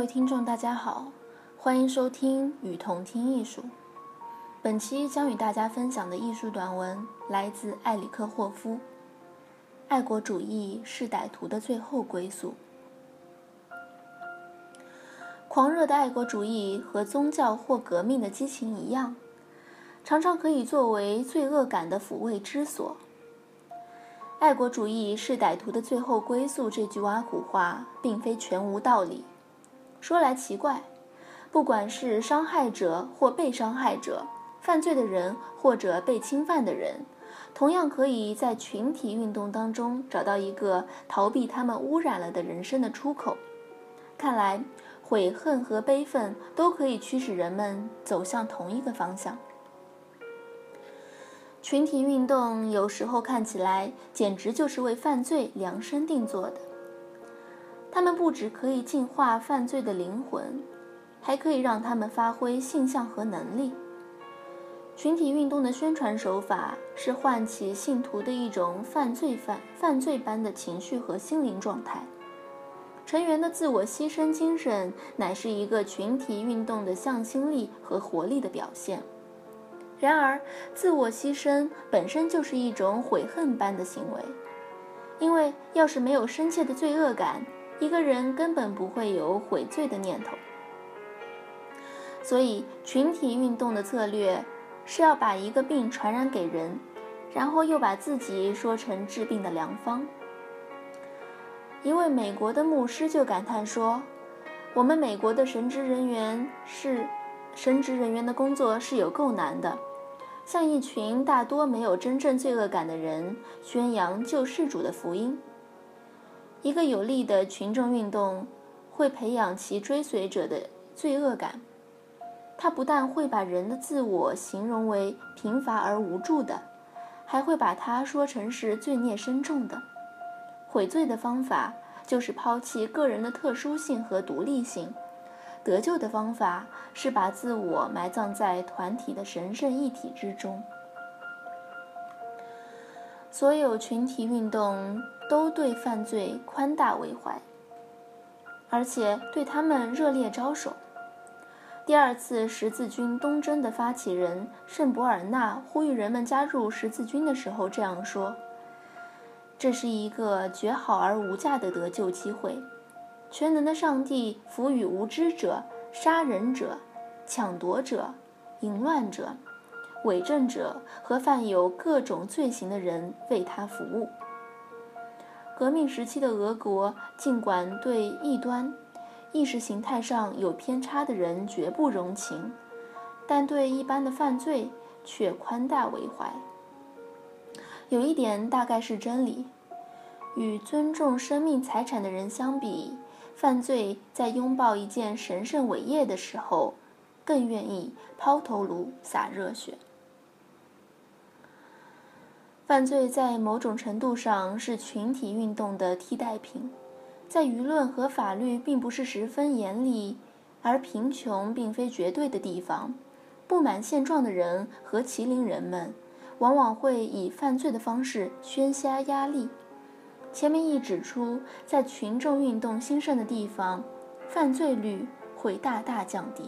各位听众大家好，欢迎收听与同听艺术。本期将与大家分享的艺术短文来自埃里克霍夫，《爱国主义是歹徒的最后归宿》。狂热的爱国主义和宗教或革命的激情一样，常常可以作为罪恶感的抚慰之所。爱国主义是歹徒的最后归宿这句挖苦话，并非全无道理。说来奇怪，不管是伤害者或被伤害者，犯罪的人或者被侵犯的人，同样可以在群体运动当中找到一个逃避他们污染了的人生的出口。看来，悔恨和悲愤都可以驱使人们走向同一个方向。群体运动有时候看起来简直就是为犯罪量身定做的。他们不只可以净化犯罪的灵魂，还可以让他们发挥性向和能力。群体运动的宣传手法是唤起信徒的一种犯罪犯犯罪般的情绪和心灵状态。成员的自我牺牲精神乃是一个群体运动的向心力和活力的表现。然而，自我牺牲本身就是一种悔恨般的行为，因为要是没有深切的罪恶感。一个人根本不会有悔罪的念头，所以群体运动的策略是要把一个病传染给人，然后又把自己说成治病的良方。一位美国的牧师就感叹说：“我们美国的神职人员是神职人员的工作是有够难的，向一群大多没有真正罪恶感的人宣扬救世主的福音。”一个有力的群众运动会培养其追随者的罪恶感，它不但会把人的自我形容为贫乏而无助的，还会把它说成是罪孽深重的。悔罪的方法就是抛弃个人的特殊性和独立性，得救的方法是把自我埋葬在团体的神圣一体之中。所有群体运动。都对犯罪宽大为怀，而且对他们热烈招手。第二次十字军东征的发起人圣伯尔纳呼吁人们加入十字军的时候这样说：“这是一个绝好而无价的得救机会。全能的上帝赋予无知者、杀人者、抢夺者、淫乱者、伪证者和犯有各种罪行的人为他服务。”革命时期的俄国，尽管对异端、意识形态上有偏差的人绝不容情，但对一般的犯罪却宽大为怀。有一点大概是真理：与尊重生命财产的人相比，犯罪在拥抱一件神圣伟业的时候，更愿意抛头颅洒热血。犯罪在某种程度上是群体运动的替代品，在舆论和法律并不是十分严厉，而贫穷并非绝对的地方，不满现状的人和麒麟人们，往往会以犯罪的方式宣泄压力。前面已指出，在群众运动兴盛的地方，犯罪率会大大降低。